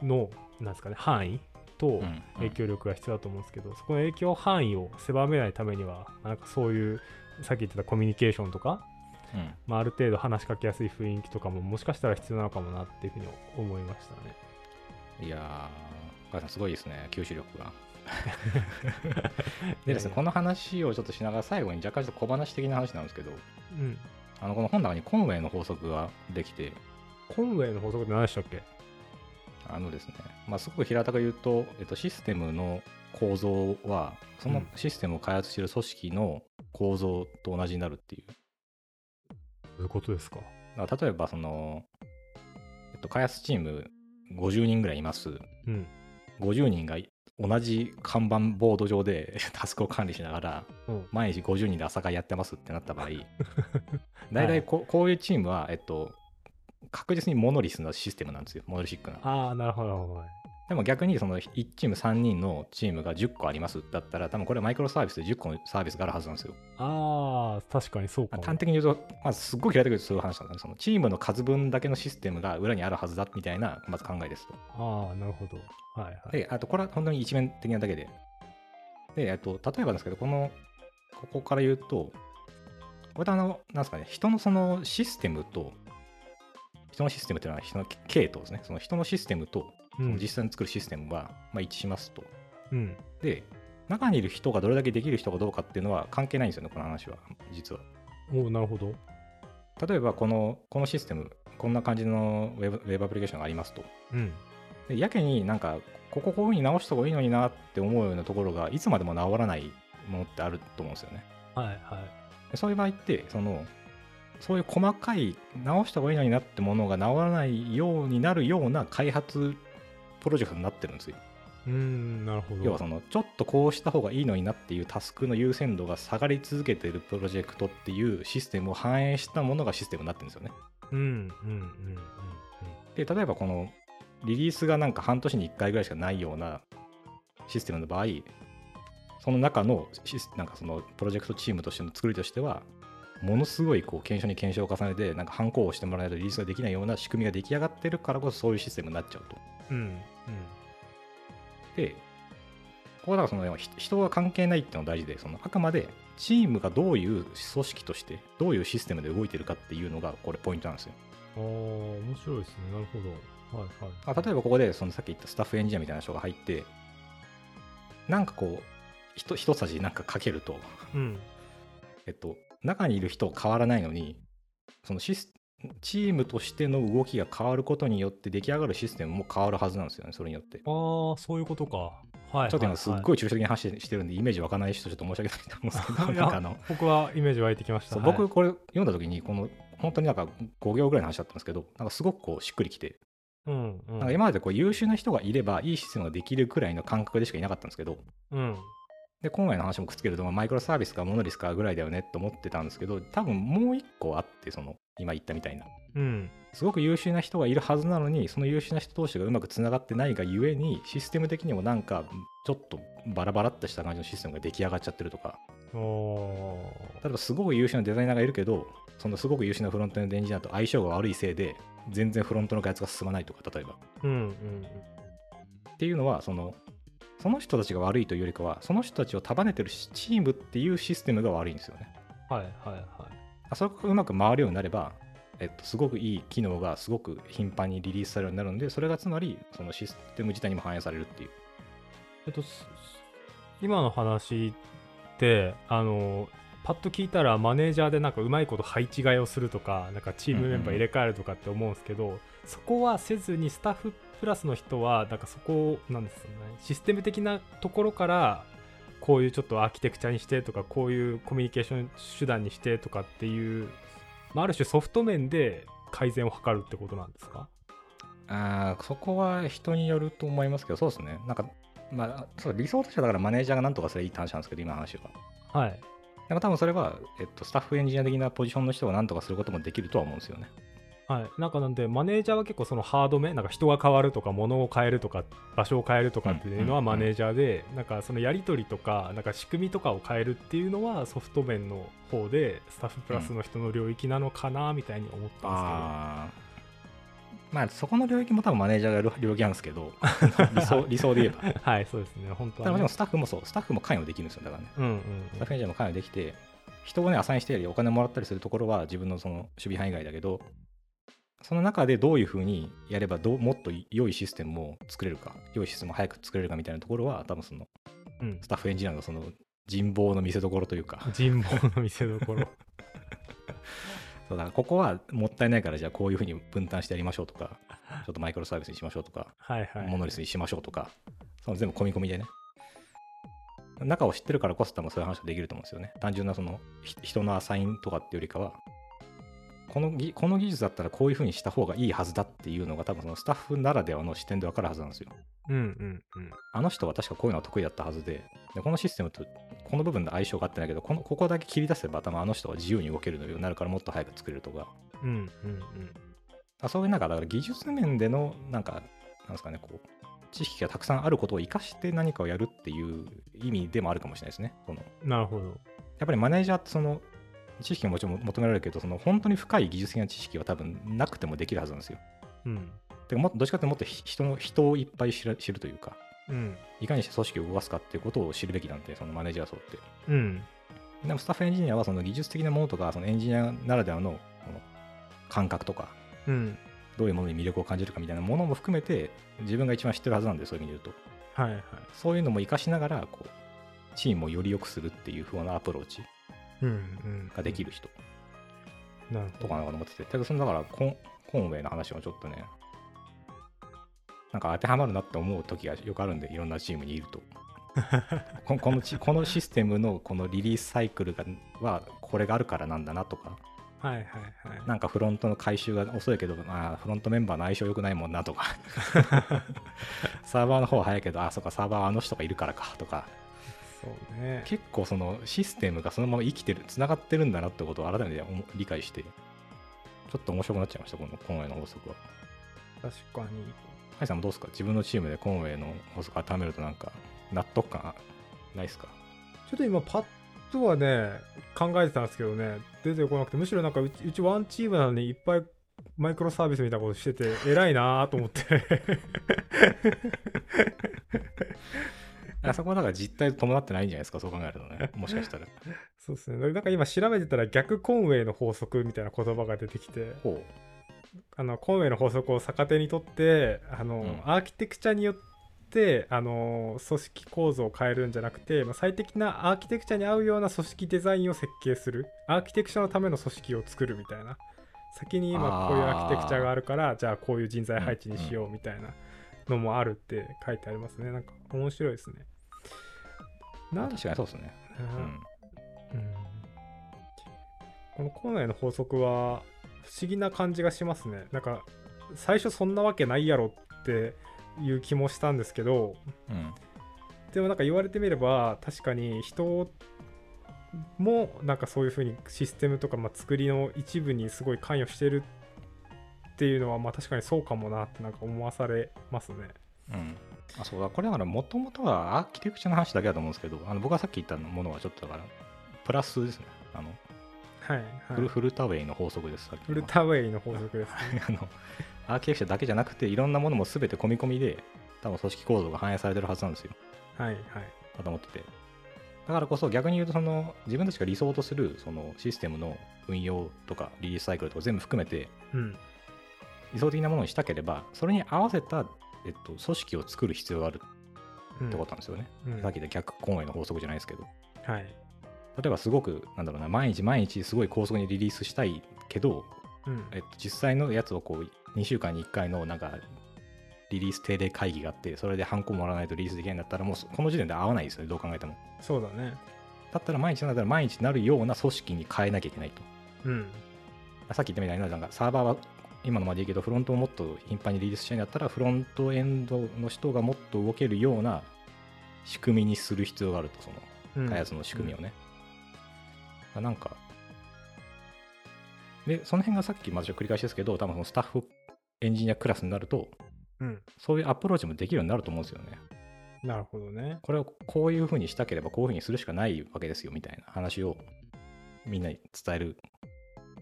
のなんですかね範囲とうんうん影響力が必要だと思うんですけど、そこの影響範囲を狭めないためにはなんかそういうさっき言ってたコミュニケーションとか、うんまあ、ある程度話しかけやすい雰囲気とかももしかしたら必要なのかもなっていうふうに思いましたね。いやー、お母さんすごいですね、吸収力が。でですね、この話をちょっとしながら最後に若干ちょっと小話的な話なんですけど、うん、あのこの本の中にコンウェイの法則ができて、コンウェイの法則って何でしたっけ？あのですね、まあ、すごく平たく言うと、えっと、システムの構造は、そのシステムを開発している組織の構造と同じになるっていう。どういうことですか？例えば、その、えっと、開発チーム50人ぐらいいます。うん。50人が同じ看板ボード上で タスクを管理しながら、うん毎日50人で朝会やってますってなった場合、大体こ,、こういうチームは、えっと、確実にモノリスなシステムなんですよ、モノリシックな。ああ、なるほどなるほど。でも逆にその1チーム3人のチームが10個ありますだったら多分これマイクロサービスで10個のサービスがあるはずなんですよ。ああ確かにそうかも端的に言うと、まずすっごい嫌いだけどそういう話なんですね。そのチームの数分だけのシステムが裏にあるはずだみたいなまず考えですと。ああなるほどはいはいで、あとこれは本当に一面的なだけで。で、えっと、例えばですけど、この、ここから言うと、これあの、なんですかね、人のそのシステムと、人のシステムっていうのは人の系統ですね。その人のシステムと、その実際に作るシステムは、まあ、一致しますと。うんで、中にいる人がどれだけできる人かどうかっていうのは関係ないんですよね、この話は、実は。おおなるほど例えば、この、このシステム、こんな感じのウェブウェブアプリケーションがありますと。うんでやけになんかこここういうふうに直した方がいいのになって思うようなところがいつまでも直らないものってあると思うんですよね。はいはいでそういう場合ってそのそういう細かい直した方がいいのになってものが直らないようになるような開発プロジェクトになってるんですよ。うーんなるほど要はそのちょっとこうした方がいいのになっていうタスクの優先度が下がり続けているプロジェクトっていうシステムを反映したものがシステムになってるんですよね。うんうんうんうんで例えばこのリリースがなんか半年に1回ぐらいしかないようなシステムの場合その中のなんかそのプロジェクトチームとしての作りとしてはものすごいこう検証に検証を重ねてなんか反抗をしてもらわないとリリースができないような仕組みが出来上がってるからこそそういうシステムになっちゃうと。うんうん。でここだからそのひ人が関係ないっていうのが大事でそのあくまでチームがどういう組織としてどういうシステムで動いてるかっていうのがこれポイントなんですよ。ああ面白いですね。なるほど。はいはい。あ例えばここでそのさっき言ったスタッフエンジニアみたいな人が入ってなんかこう一一さじなんかかけると、うん。えっと、中にいる人変わらないのにそのシスチームとしての動きが変わることによって出来上がるシステムも変わるはずなんですよねそれによって。ちああそういうことか。はいょっと今すっいごい抽象的な話してるんでイメージ湧かない人ちょっと申し訳ないと思うんですけど なんかあの僕はイメージ湧いてきました。僕これ読んだ時にこの本当になんか5行ぐらいの話だったんですけどなんかすごくこうしっくりきてうんうん。なんか今までこう優秀な人がいればいいシステムができるくらいの感覚でしかいなかったんですけどうんで今回の話もくっつけると、まあマイクロサービスかモノリスかぐらいだよねと思ってたんですけど多分もう一個あってその今言ったみたいな。うん。すごく優秀な人がいるはずなのにその優秀な人同士がうまくつながってないがゆえにシステム的にもなんかちょっとバラバラっとした感じのシステムが出来上がっちゃってるとか。お例えばすごく優秀なデザイナーがいるけどそのすごく優秀なフロントエンドエンジニアと相性が悪いせいで全然フロントの開発が進まないとか例えば。うんうん。っていうのはそのその人たちが悪いというよりかはその人たちを束ねてるチームっていうシステムが悪いんですよね。はいはいはい。あそれがうまく回るようになれば、えっと、すごくいい機能がすごく頻繁にリリースされるようになるのでそれがつまりそのシステム自体にも反映されるっていう。えっとす今の話ってあのパッと聞いたらマネージャーでなんかうまいこと配置換えをするとかなんかチームメンバー入れ替えるとかって思うんですけど、そこはせずにスタッフプラスの人はなんかそこをなんですよね。システム的なところからこういうちょっとアーキテクチャにしてとかこういうコミュニケーション手段にしてとかっていう、まあ、ある種ソフト面で改善を図るってことなんですか？あーそこは人によると思いますけどそうですね。なんかまあそう理想としてはだからマネージャーが何とかすればいいって話なんですけど今の話は。はい。でも多分それは、えっと、スタッフエンジニア的なポジションの人が何とかすることもできるとは思うんですよねはい、なんかなんでマネージャーは結構そのハードめなんか人が変わるとか物を変えるとか場所を変えるとかっていうのはうんうんうん。マネージャーで、なんかそのやり取りとかなんか仕組みとかを変えるっていうのはソフト面の方でスタッフプラスの人の領域なのかなみたいに思ったんですけど、まあそこの領域も多分マネージャーがやる領域なんですけど 理想理想で言えば。はいそうですね。本当は、ね。ただもスタッフもそうスタッフも関与できるんですよだからね。うんうんスタッフエンジニアも関与できて人をねアサインしてやりお金もらったりするところは自分のその守備範囲外だけどその中でどういうふうにやればどうもっと良いシステムを作れるか良いシステムを早く作れるかみたいなところは多分そのうん。スタッフエンジニアのその人望の見せ所というか。人望の見せ所。そうだからここはもったいないからじゃあこういうふうに分担してやりましょうとかちょっとマイクロサービスにしましょうとかはいはい。モノリスにしましょうとかその全部込み込みでね。中を知ってるからこそ多分そういう話ができると思うんですよね。単純なそのひ人のアサインとかっていうよりかはこのぎこの技術だったらこういうふうにした方がいいはずだっていうのが多分そのスタッフならではの視点で分かるはずなんですよ。うんうんうん。あの人は確かこういうのは得意だったはずで。でこのシステムとこの部分で相性が合ってないけどこのここだけ切り出せば多分あの人は自由に動けるようになるからもっと早く作れるとか。うんうんうん。あそういうなんかだから技術面でのなんかなんですかねこう知識がたくさんあることを生かして何かをやるっていう意味でもあるかもしれないですね。その。なるほど。やっぱりマネージャーってその知識ももちろん求められるけど、その本当に深い技術的な知識は多分なくてもできるはずなんですよ。うん。てかもどっちかってもっと人の人をいっぱい知ら知るというか、うん。いかにして組織を動かすかっていうことを知るべきなんで、そのマネージャー層って。うん。でもスタッフエンジニアはその技術的なものとか、そのエンジニアならではのこの感覚とか、うん。どういうものに魅力を感じるかみたいなものも含めて、自分が一番知ってるはずなんで、そういう意味で言うと。はいはい。そういうのも活かしながら、こう、チームをより良くするっていう風なアプローチ。ができる人。とかなんか思ってて、だけどそのだからコン、コンウェイの話はちょっとね、なんか当てはまるなって思う時がよくあるんで、いろんなチームにいると。ここのチこのシステムのこのリリースサイクルがはこれがあるからなんだなとか、はいはいはい。なんかフロントの回収が遅いけど、まあ、フロントメンバーの相性良くないもんなとか、サーバーの方は早いけど、あ、そっか、サーバーはあの人がいるからかとか、そうね。結構そのシステムがそのまま生きてる、つながってるんだなってことを改めて思理解して、ちょっと面白くなっちゃいました、このコンウェイの法則は。確かに。ハイさんもどうですか？自分のチームでコンウェイの法則当てはめるとなんか納得感ないですか？ちょっと今パッとはね、考えてたんですけどね、出てこなくて、むしろなんかうちうちワンチームなのにいっぱいマイクロサービスみたいなことしてて、偉いなと思って。あそこはだから実態と伴ってないんじゃないですか？そう考えるとね。もしかしたら。そうですね。なんか今調べてたら逆コンウェイの法則みたいな言葉が出てきて、ほあのコンウェイの法則を逆手にとって、あの、うんアーキテクチャによって、あの組織構造を変えるんじゃなくて、まあ、最適なアーキテクチャに合うような組織デザインを設計する。アーキテクチャのための組織を作るみたいな。先に今こういうアーキテクチャがあるから、じゃあこういう人材配置にしようみたいなのもあるって書いてありますね。なんか面白いですね。う。なん確かにそうですね。うん。うんこのコーナーの法則は不思議な感じがしますね。なんか最初そんなわけないやろっていう気もしたんですけどうん。でもなんか言われてみれば確かに人もなんかそういう風にシステムとかまあ作りの一部にすごい関与してるっていうのはまあ確かにそうかもなってなんか思わされますね。うん。あ、そうだ。これだから、もともとはアーキテクチャの話だけだと思うんですけど、あの僕がさっき言ったものはちょっとだから、プラスですね。あの、はい、フルはい。フルタウェイの法則です。さっきのフルタウェイの法則ですね。あのアーキテクチャだけじゃなくていろんなものも全て込み込みで多分組織構造が反映されてるはずなんですよはいはい。だと思っててだからこそ逆に言うとその自分たちが理想とするそのシステムの運用とかリリースサイクルとか全部含めてうん。理想的なものにしたければそれに合わせた、えっと、組織を作る必要があるうん。ってことなんですよね、うん。さっき言った逆公演の法則じゃないですけど。はい。例えばすごくなんだろうな毎日毎日すごい高速にリリースしたいけど、うん。えっと、実際のやつをこう2週間に1回のなんかリリース定例会議があってそれでハンコもらわないとリリースできないんだったらもうそこの時点で合わないですよねどう考えても。そうだね。だったら毎日なんだったら毎日なるような組織に変えなきゃいけないと。うん。さっき言ったみたいになんかサーバーは今のままでいいけどフロントをもっと頻繁にリリースしたいんだったらフロントエンドの人がもっと動けるような仕組みにする必要があるとそのうん開発の仕組みをね。あなんか、で、その辺がさっき、まあ、繰り返しですけど、多分そのスタッフエンジニアクラスになると、うん。そういうアプローチもできるようになると思うんですよね。なるほどね。これをこういうふうにしたければ、こういうふうにするしかないわけですよみたいな話をみんなに伝える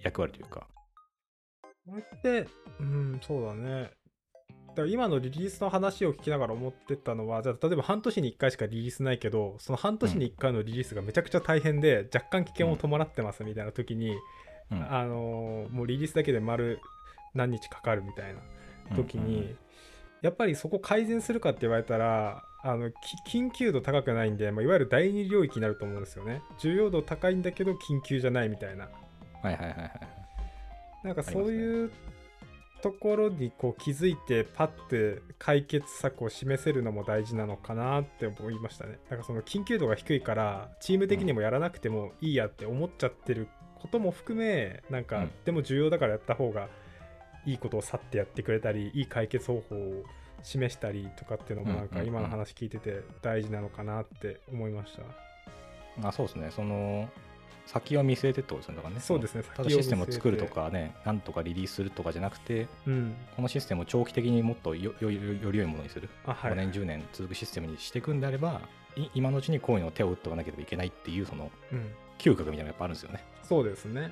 役割というか。これって、うん、そうだね。だから今のリリースの話を聞きながら思ってたのは、じゃあ例えば半年に1回しかリリースないけど、その半年に1回のリリースがめちゃくちゃ大変で、若干危険を伴ってますみたいな時に、うんあのーもうリリースだけで丸何日かかるみたいな時に、うんやっぱりそこ改善するかって言われたら、あのき緊急度高くないんで、まあ、いわゆる第二領域になると思うんですよね。重要度高いんだけど緊急じゃないみたいな。はいはいはいはい。なんかそういうところにこう気づいてパッて解決策を示せるのも大事なのかなって思いましたね。なんかその緊急度が低いからチーム的にもやらなくてもいいやって思っちゃってることも含めなんかうんでも重要だからやった方がいいことを去ってやってくれたりいい解決方法を示したりとかっていうのもなんか今の話聞いてて大事なのかなって思いました。あそうですね。その、先を見据えてってことですよだからね。そうですねただシステムを作るとかねなんとかリリースするとかじゃなくてうん。このシステムを長期的にもっとよよよより良いものにする、あはい。5年10年続くシステムにしていくんであればい今のうちにこういうのを手を打っておかなければいけないっていうそのうん。嗅覚みたいなのがやっぱあるんですよね。そうですね。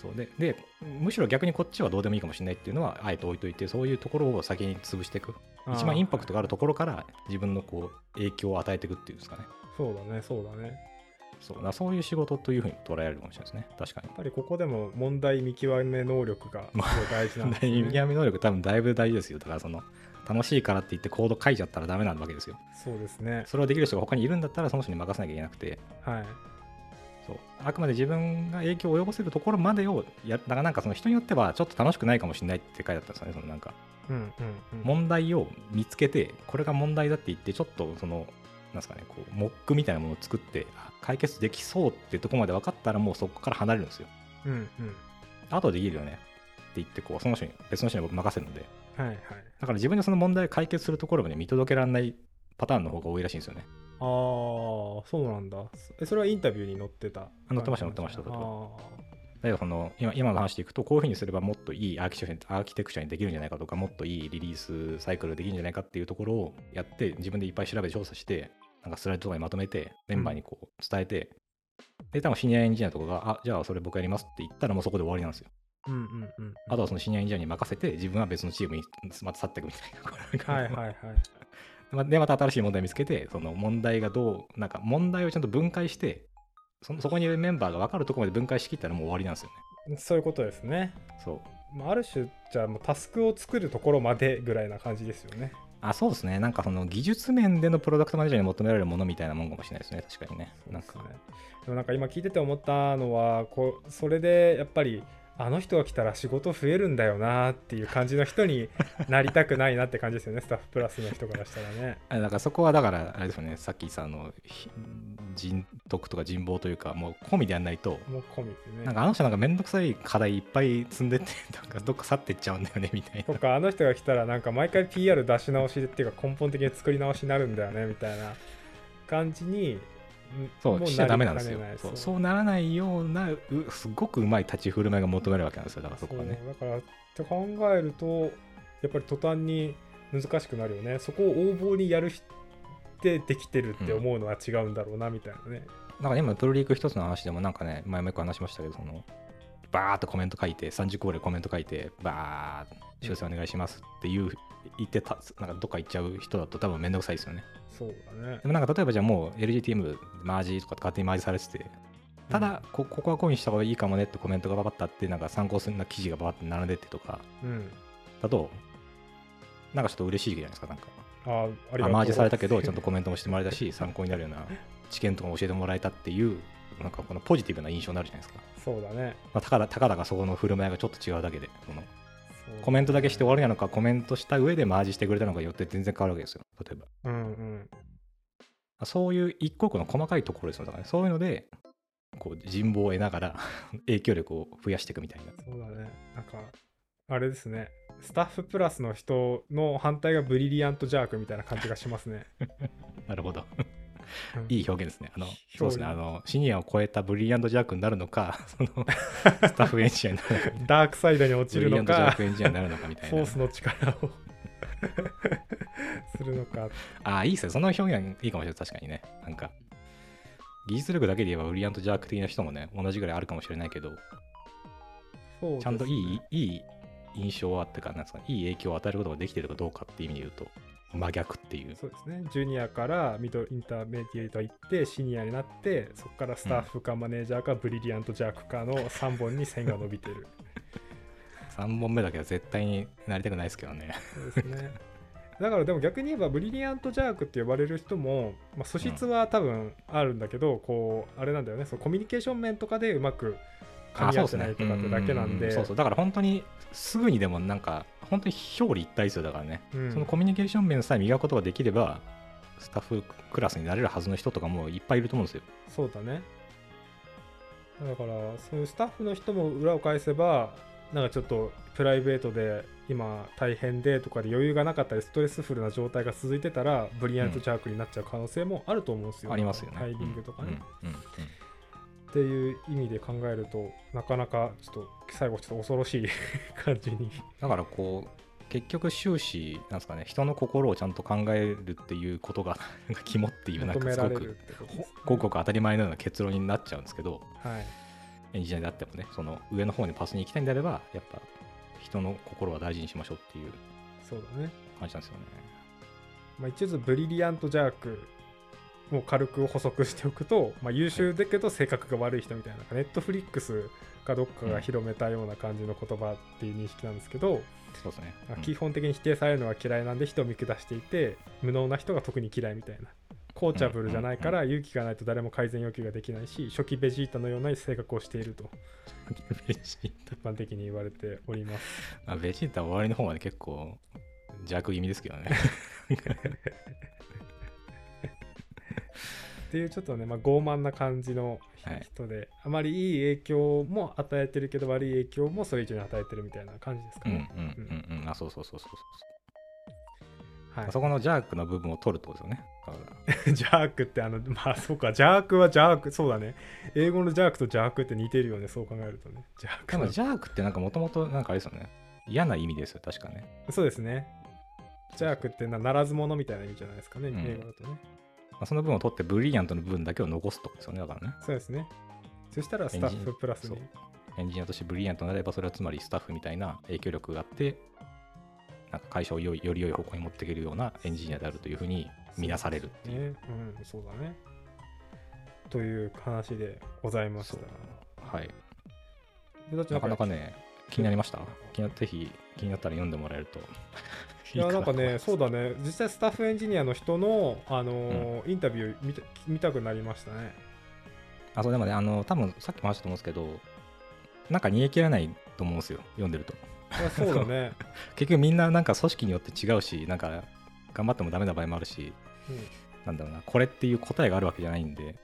そうででむしろ逆にこっちはどうでもいいかもしれないっていうのはあえて置いといてそういうところを先に潰していく。一番インパクトがあるところから自分のこう影響を与えていくっていうんですかね。そうだねそうだねそうそういう仕事というふうに捉えられるかもしれないですね。確かに。ぱりここでも問題見極め能力が大事なんですね。見極め能力多分だいぶ大事ですよ。だからその楽しいからって言ってコード書いちゃったらダメなわけですよ。そうですね。それをできる人が他にいるんだったらその人に任せなきゃいけなくて。はい。そう。あくまで自分が影響を及ぼせるところまでをやだからなんかその人によってはちょっと楽しくないかもしれないって書いてあったんですよねそのなんか。うんうんうん。問題を見つけてこれが問題だって言ってちょっとそのなんですかねこうモックみたいなものを作ってあ解決できそうってとこまで分かったらもうそこから離れるんですよ。うんうん。あとできるよねって言ってこうその人に別の人に僕任せるので。はいはい。だから自分でその問題を解決するところまで見届けられないパターンの方が多いらしいんですよね。ああそうなんだ。えそれはインタビューに載ってた？載ってました載ってましたそれはあだけどその今今の話でいくとこういうふうにすればもっといいアーキテクチャアーキテクチャにできるんじゃないかとかもっといいリリースサイクルできるんじゃないかっていうところをやって自分でいっぱい調べて調査してなんかスライドとかにまとめてメンバーにこう伝えて、で多分シニアエンジニアとかがあじゃあそれ僕やりますって言ったらもうそこで終わりなんですよ。ーうんうんうん。あとはそのシニアエンジニアに任せて自分は別のチームにまた去っていくみたいなはいはいはい までまた新しい問題を見つけてその問題がどうなんか問題をちゃんと分解してそのそこにいるメンバーが分かるところまで分解しきったらもう終わりなんですよね。そういうことですね。そう。まあ、ある種じゃあもうタスクを作るところまでぐらいな感じですよね。あそうですね。なんかその技術面でのプロダクトマネージャーに求められるものみたいなもんかもしれないですね。確かにね。なんかね。でもなんか今聞いてて思ったのはこうそれでやっぱりあの人が来たら仕事増えるんだよなっていう感じの人になりたくないなって感じですよねスタッフプラスの人からしたらね。あだからそこはだからあれですよねさっきさんのひ人徳とか人望というかもう込みでやんないともう込みでね。なんかあの人なんかめんどくさい課題いっぱい積んでってなんかどっか去っていっちゃうんだよねみたいなとかあの人が来たらなんか毎回 PR 出し直しっていうか根本的に作り直しになるんだよねみたいな感じにそうしちゃダメなんですよ。そうそう。ならないようなうすごくうまい立ち振る舞いが求められるわけなんですよだからそこはね。だからって考えるとやっぱり途端に難しくなるよね。そこを横暴にやるってできてるって思うのは違うんだろうなみたいなね、なんか今プロリーク一つの話でもなんかね前もよく話しましたけどそのバーっとコメント書いて30個ぐらいコメント書いてバーッ修正お願いしますっていう言ってたなんかどっか行っちゃう人だと多分めんどくさいですよねそうだね。でもなんか例えばじゃあもう LGTM マージとか勝手にマージされててただこここはこういうにした方がいいかもねってコメントがババッとあってなんか参考するな記事がババッと並んでってとかうん。だとなんかちょっと嬉しいじゃないですかなんか。ああマージされたけど ちゃんとコメントもしてもらえたし参考になるような知見とかも教えてもらえたっていうなんかこのポジティブな印象になるじゃないですか、そうだね。まあ、たかだたかだかそこの振る舞いがちょっと違うだけでそのコメントだけして終わりなのかコメントした上でマージしてくれたのかによって全然変わるわけですよ。例えば。うんうん。そういう一個一個の細かいところですよ。だから、ね、そういうのでこう人望を得ながら 影響力を増やしていくみたいな。そうだね。なんかあれですね。スタッフプラスの人の反対がブリリアントジャークみたいな感じがしますね、なるほど。うんいい表現ですね。あのそうですね。あのシニアを超えたブリリアントジャークになるのか そのスタッフエンジニアになるのか。ダークサイドに落ちるのブリリアントジャーかクエンジニアになるのかみたいな。フォースの力をするのかああ、いいですね。その表現いいかもしれない。確かにね。なんか、技術力だけで言えば、ブリリアントジャーク的な人もね、同じぐらいあるかもしれないけど、ね。ちゃんといい、いい印象をあってか、なんですか、いい影響を与えることができてるかどうかっていう意味で言うと、真逆っていう。そうですね。ジュニアからミドルインターメディエイト行ってシニアになってそこからスタッフかマネージャーかブリリアントジャークかの3本に線が伸びてる。3本目だけは絶対になりたくないですけどね。そうですね。だからでも逆に言えばブリリアントジャークって呼ばれる人も、まあ、素質は多分あるんだけど、こうあれなんだよね。そのコミュニケーション面とかでうまく噛み合ってないとかってだけなんで。うそうそう。だから本当に、すぐにでもなんか、本当に表裏一体ですよ。だからね。うんそのコミュニケーション面さえ磨くことができれば、スタッフクラスになれるはずの人とかもいっぱいいると思うんですよ。そうだねだからそういうスタッフの人も裏を返せばなんかちょっとプライベートで今大変でとかで余裕がなかったりストレスフルな状態が続いてたらブリリアントジャークになっちゃう可能性もあると思うんですよ、ありますよね。タイミングとかね、うんうんうんっっていう意味で考えるとなかなかちょっと最後ちょっと恐ろしい感じに。だからこう結局終始なんですかね人の心をちゃんと考えるっていうことがなんか肝っていうなん求かすごくごくごく当たり前のような結論になっちゃうんですけどはい。エンジニアであってもねその上の方にパスに行きたいんであればやっぱ人の心は大事にしましょうっていうそうだね。感じなんですよね。まあ、一応ブリリアントジャークを軽く補足しておくと、まあ、優秀だけど性格が悪い人みたいなネットフリックスかどっかが広めたような感じの言葉っていう認識なんですけど、そうですね。まあうん。基本的に否定されるのが嫌いなんで人を見下していて無能な人が特に嫌いみたいな。コーチャブルじゃないから勇気がないと誰も改善要求ができないし初期ベジータのような性格をしているとベジータ。一般的に言われております。まあベジータは終わりの方まで結構邪悪気味ですけどね。っていうちょっとね、まあ、傲慢な感じのはい人で、あまりいい影響も与えてるけど悪い影響もそれ以上に与えてるみたいな感じですかうんうんね。うんうん。あ、そうそうそうそうそう。はい、そこのジャークの部分を取るってことですよね。ジャークってあのまあそうかジャークはジャークそうだね英語のジャークとジャークって似てるよねそう考えるとねジャークはでもジャークってなんかもともとなんかあれですよね。嫌な意味ですよ、確かね。そうですねジャークってなならず者みたいな意味じゃないですかね、うん英語だとねまあ、その部分を取ってブリリアントの部分だけを残すとこですよね、だからね。そうですね。そしたらスタッフプラスに。エンジニアとしてブリリアントになれば、それはつまりスタッフみたいな影響力があって、なんか会社をより良い方向に持っていけるようなエンジニアであるというふうに見なされるっていう。ね。うんそうだね。という話でございました。はい。なかなかね、気になりました？ぜひ気になったら読んでもらえるといやなんかね、そうだね、実際スタッフエンジニアの人の、あのーインタビュー見た見たくなりましたね。あ、そうでもね、あの、多分さっきも話したと思うんですけど、なんか煮え切らないと思うんですよ、読んでると。そうだね。結局みんななんか組織によって違うし、なんか頑張ってもダメな場合もあるし、うんなんだろうな、これっていう答えがあるわけじゃないんで、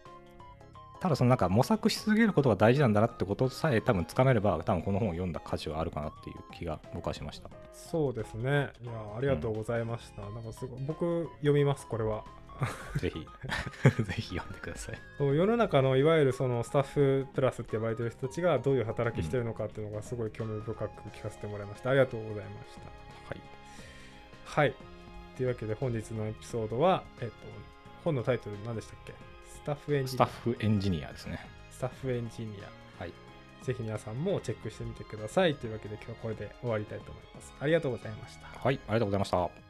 ただそのなんか模索し続けることが大事なんだなってことさえ多分つかめれば、多分この本を読んだ価値はあるかなっていう気が僕はしました。そうですね。いや、ありがとうございました。なんかすごい僕、読みます、これは。ぜひ、ぜひ読んでください。そう世の中のいわゆるそのスタッフプラスって呼ばれてる人たちがどういう働きしてるのかっていうのがすごい興味深く聞かせてもらいました。ありがとうございました。はい。はい。というわけで本日のエピソードは、えっと、本のタイトル何でしたっけ？スタッフエンジニアスタッフエンジニアですね。スタッフエンジニア。はい。ぜひ皆さんもチェックしてみてください。というわけで今日はこれで終わりたいと思います。ありがとうございました。はい、ありがとうございました。